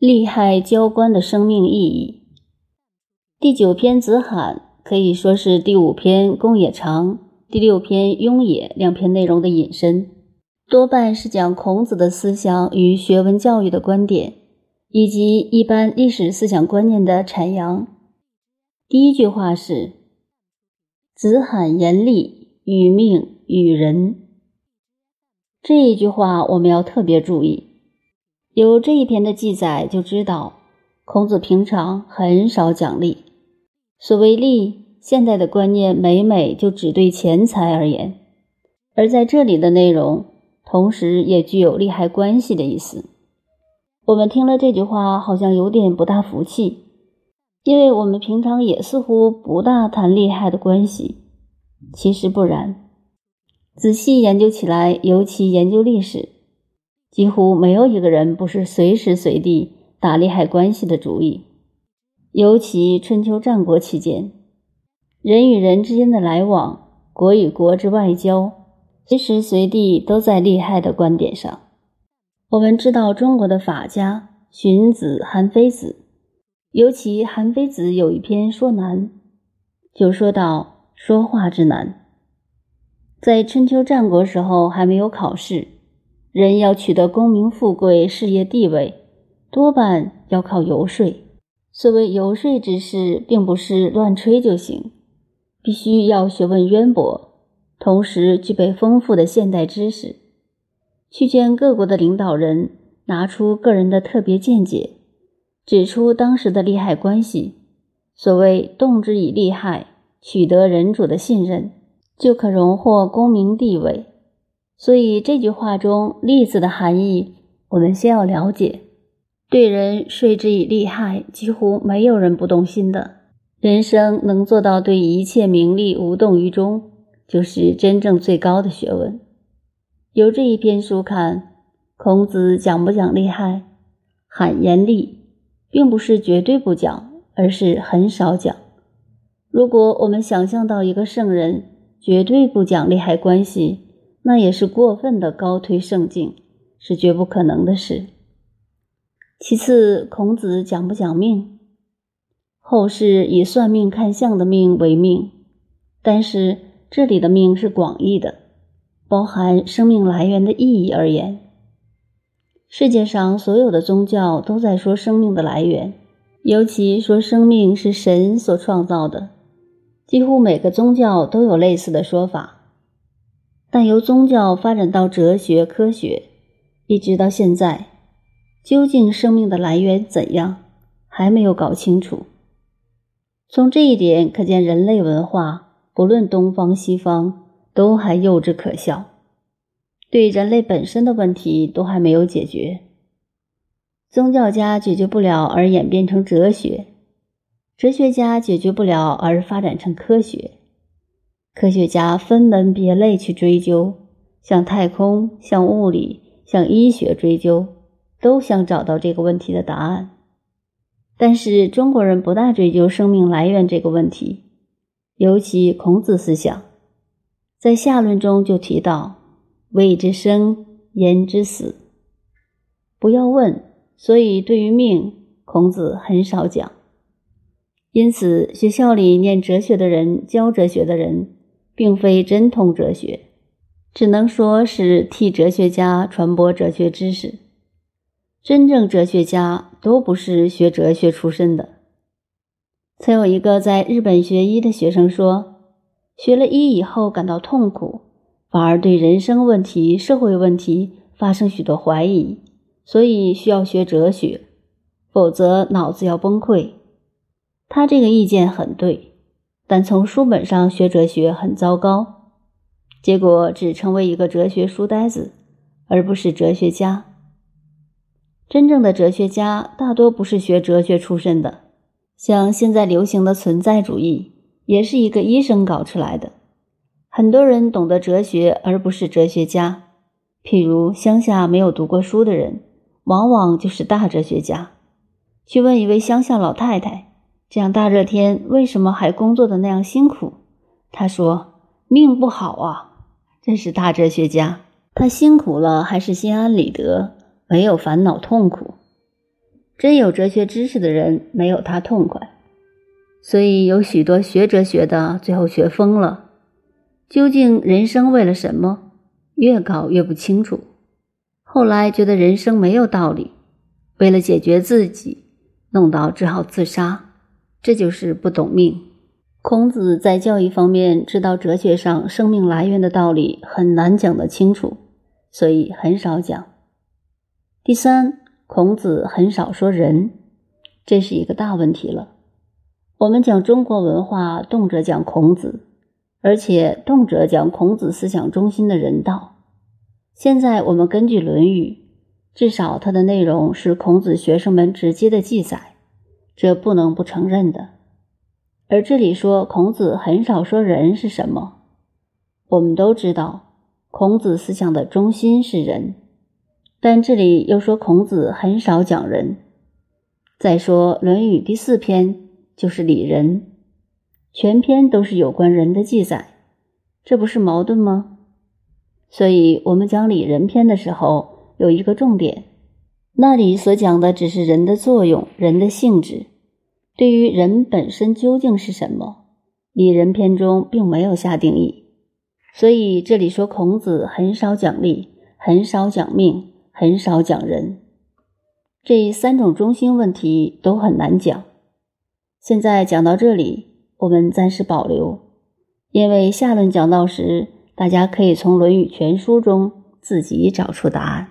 利害交关的生命意义。第九篇子罕可以说是第五篇公冶长、第六篇雍也两篇内容的引申，多半是讲孔子的思想与学文教育的观点，以及一般历史思想观念的阐扬。第一句话是：“子罕言利，与命与人。”这一句话我们要特别注意。有这一篇的记载，就知道孔子平常很少讲利。所谓利，现代的观念每每就只对钱财而言，而在这里的内容，同时也具有利害关系的意思。我们听了这句话，好像有点不大服气，因为我们平常也似乎不大谈利害的关系。其实不然，仔细研究起来，尤其研究历史。几乎没有一个人不是随时随地打利害关系的主意，尤其春秋战国期间，人与人之间的来往，国与国之外交，随时随地都在利害的观点上。我们知道中国的法家荀子、韩非子，尤其韩非子有一篇说难，就说到说话之难。在春秋战国时候还没有考试。人要取得功名富贵、事业地位，多半要靠游说。所谓游说之事，并不是乱吹就行，必须要学问渊博，同时具备丰富的现代知识，去见各国的领导人，拿出个人的特别见解，指出当时的利害关系。所谓动之以利害，取得人主的信任，就可荣获功名地位。所以这句话中“利”字的含义，我们先要了解。对人说之以利害，几乎没有人不动心的。人生能做到对一切名利无动于衷，就是真正最高的学问。由这一篇书看，孔子讲不讲利害，罕言利，并不是绝对不讲，而是很少讲。如果我们想象到一个圣人绝对不讲利害关系，那也是过分的高推圣境，是绝不可能的事。其次，孔子讲不讲命？后世以算命看相的命为命，但是这里的命是广义的，包含生命来源的意义而言。世界上所有的宗教都在说生命的来源，尤其说生命是神所创造的，几乎每个宗教都有类似的说法。但由宗教发展到哲学、科学，一直到现在，究竟生命的来源怎样，还没有搞清楚。从这一点可见，人类文化不论东方西方，都还幼稚可笑，对人类本身的问题都还没有解决。宗教家解决不了而演变成哲学，哲学家解决不了而发展成科学。科学家分门别类去追究，向太空、向物理、向医学追究，都想找到这个问题的答案。但是中国人不大追究生命来源这个问题，尤其孔子思想，在下论中就提到“谓之生，言之死”，不要问。所以对于命，孔子很少讲。因此，学校里念哲学的人，教哲学的人。并非真通哲学，只能说是替哲学家传播哲学知识。真正哲学家都不是学哲学出身的。曾有一个在日本学医的学生说，学了医以后感到痛苦，反而对人生问题、社会问题发生许多怀疑，所以需要学哲学，否则脑子要崩溃。他这个意见很对。但从书本上学哲学很糟糕，结果只成为一个哲学书呆子，而不是哲学家。真正的哲学家大多不是学哲学出身的，像现在流行的存在主义，也是一个医生搞出来的。很多人懂得哲学，而不是哲学家。譬如乡下没有读过书的人，往往就是大哲学家。去问一位乡下老太太。这样大热天，为什么还工作的那样辛苦？他说：“命不好啊！”真是大哲学家。他辛苦了，还是心安理得，没有烦恼痛苦。真有哲学知识的人没有他痛快。所以有许多学哲学的最后学疯了。究竟人生为了什么？越搞越不清楚。后来觉得人生没有道理，为了解决自己，弄到只好自杀。这就是不懂命。孔子在教育方面知道哲学上生命来源的道理很难讲得清楚，所以很少讲。第三，孔子很少说人，这是一个大问题了。我们讲中国文化，动辄讲孔子，而且动辄讲孔子思想中心的人道。现在我们根据《论语》，至少它的内容是孔子学生们直接的记载，这不能不承认的。而这里说孔子很少说人是什么？我们都知道，孔子思想的中心是人，但这里又说孔子很少讲人。再说《论语》第四篇就是礼仁，全篇都是有关人的记载，这不是矛盾吗？所以，我们讲礼仁篇的时候有一个重点，那里所讲的只是人的作用、人的性质。对于人本身究竟是什么，礼仁篇中并没有下定义，所以这里说孔子很少讲礼，很少讲命，很少讲人，这三种中心问题都很难讲。现在讲到这里，我们暂时保留，因为下轮讲到时，大家可以从《论语全书》中自己找出答案。